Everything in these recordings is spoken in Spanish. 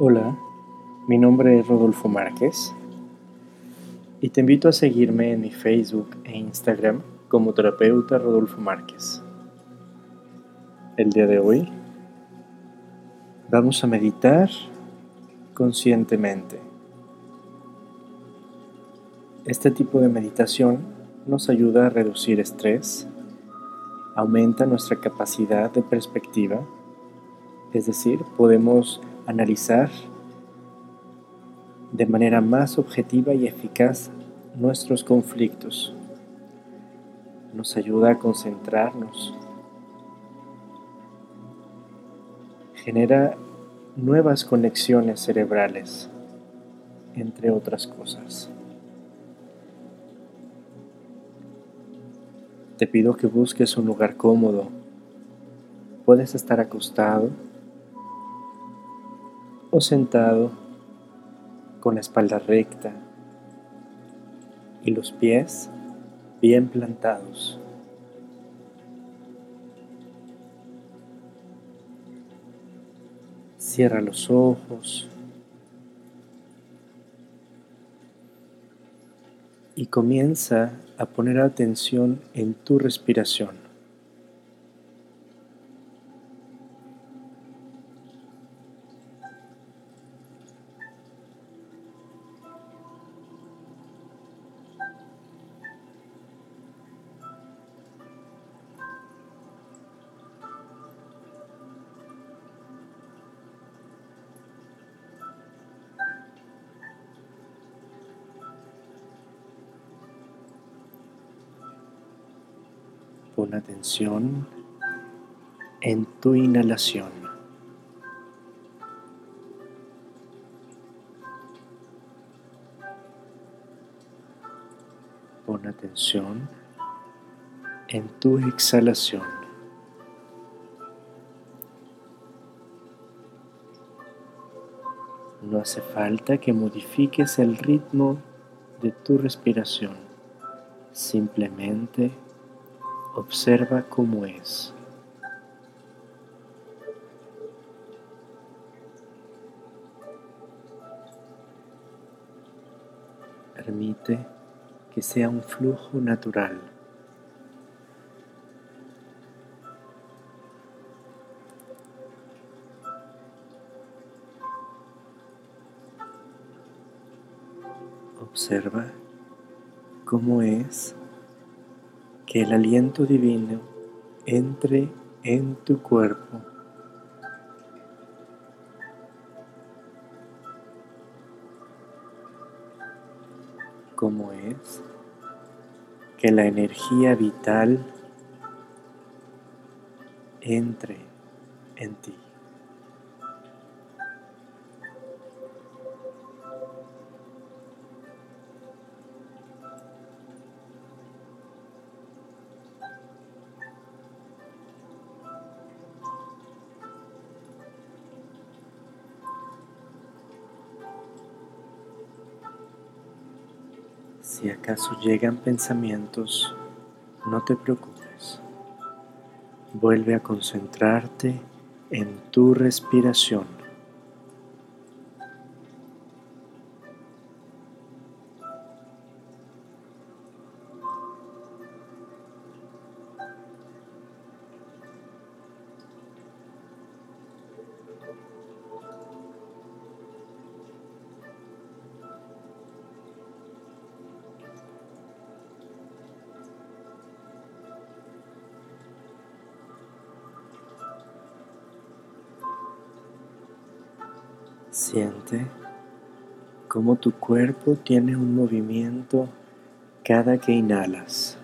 Hola, mi nombre es Rodolfo Márquez y te invito a seguirme en mi Facebook e Instagram como terapeuta Rodolfo Márquez. El día de hoy vamos a meditar conscientemente. Este tipo de meditación nos ayuda a reducir estrés, aumenta nuestra capacidad de perspectiva, es decir, podemos analizar de manera más objetiva y eficaz nuestros conflictos. Nos ayuda a concentrarnos. Genera nuevas conexiones cerebrales, entre otras cosas. Te pido que busques un lugar cómodo. Puedes estar acostado o sentado con la espalda recta y los pies bien plantados. Cierra los ojos y comienza a poner atención en tu respiración. Atención en tu inhalación. Pon atención en tu exhalación. No hace falta que modifiques el ritmo de tu respiración. Simplemente Observa cómo es. Permite que sea un flujo natural. Observa cómo es que el aliento divino entre en tu cuerpo. Como es que la energía vital entre en ti. Si acaso llegan pensamientos, no te preocupes. Vuelve a concentrarte en tu respiración. Siente cómo tu cuerpo tiene un movimiento cada que inhalas.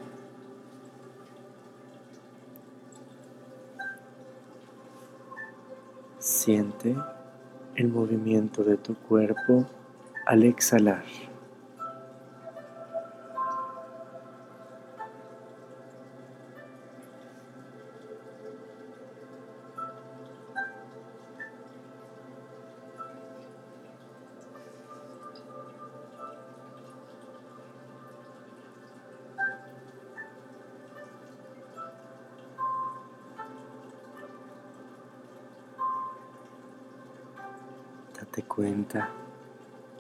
Siente el movimiento de tu cuerpo al exhalar. Date cuenta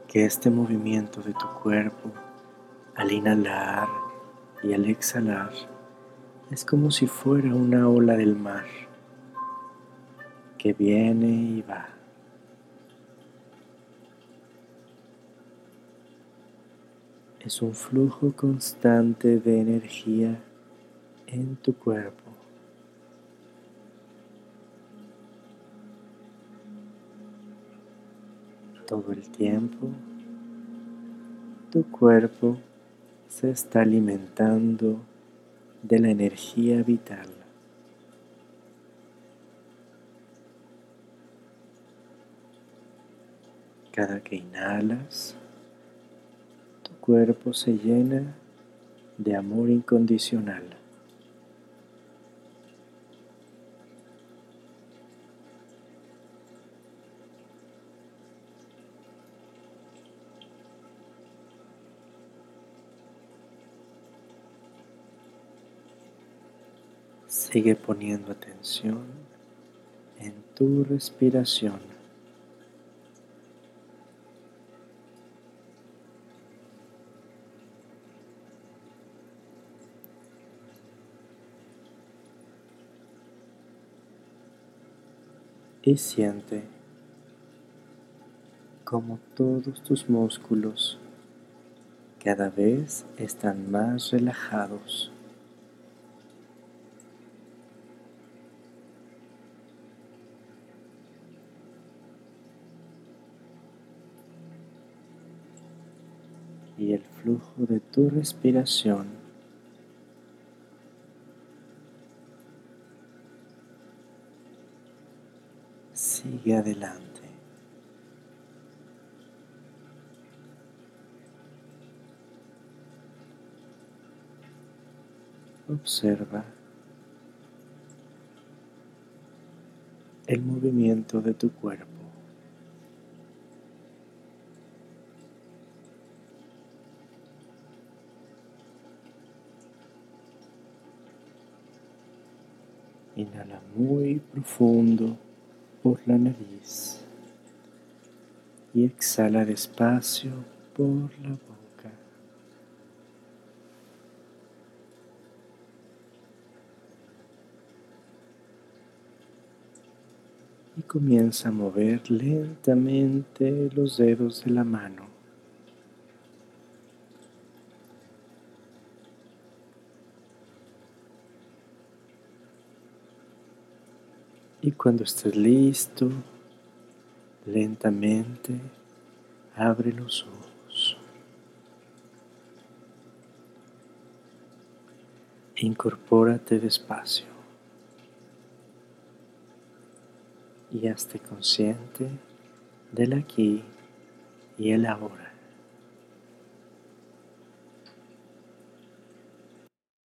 que este movimiento de tu cuerpo al inhalar y al exhalar es como si fuera una ola del mar que viene y va. Es un flujo constante de energía en tu cuerpo. Todo el tiempo tu cuerpo se está alimentando de la energía vital. Cada que inhalas, tu cuerpo se llena de amor incondicional. Sigue poniendo atención en tu respiración. y siente como todos tus músculos cada vez están más relajados. Y el flujo de tu respiración sigue adelante. Observa el movimiento de tu cuerpo. Inhala muy profundo por la nariz y exhala despacio por la boca. Y comienza a mover lentamente los dedos de la mano. Y cuando estés listo, lentamente abre los ojos. Incorpórate despacio y hazte consciente del aquí y el ahora.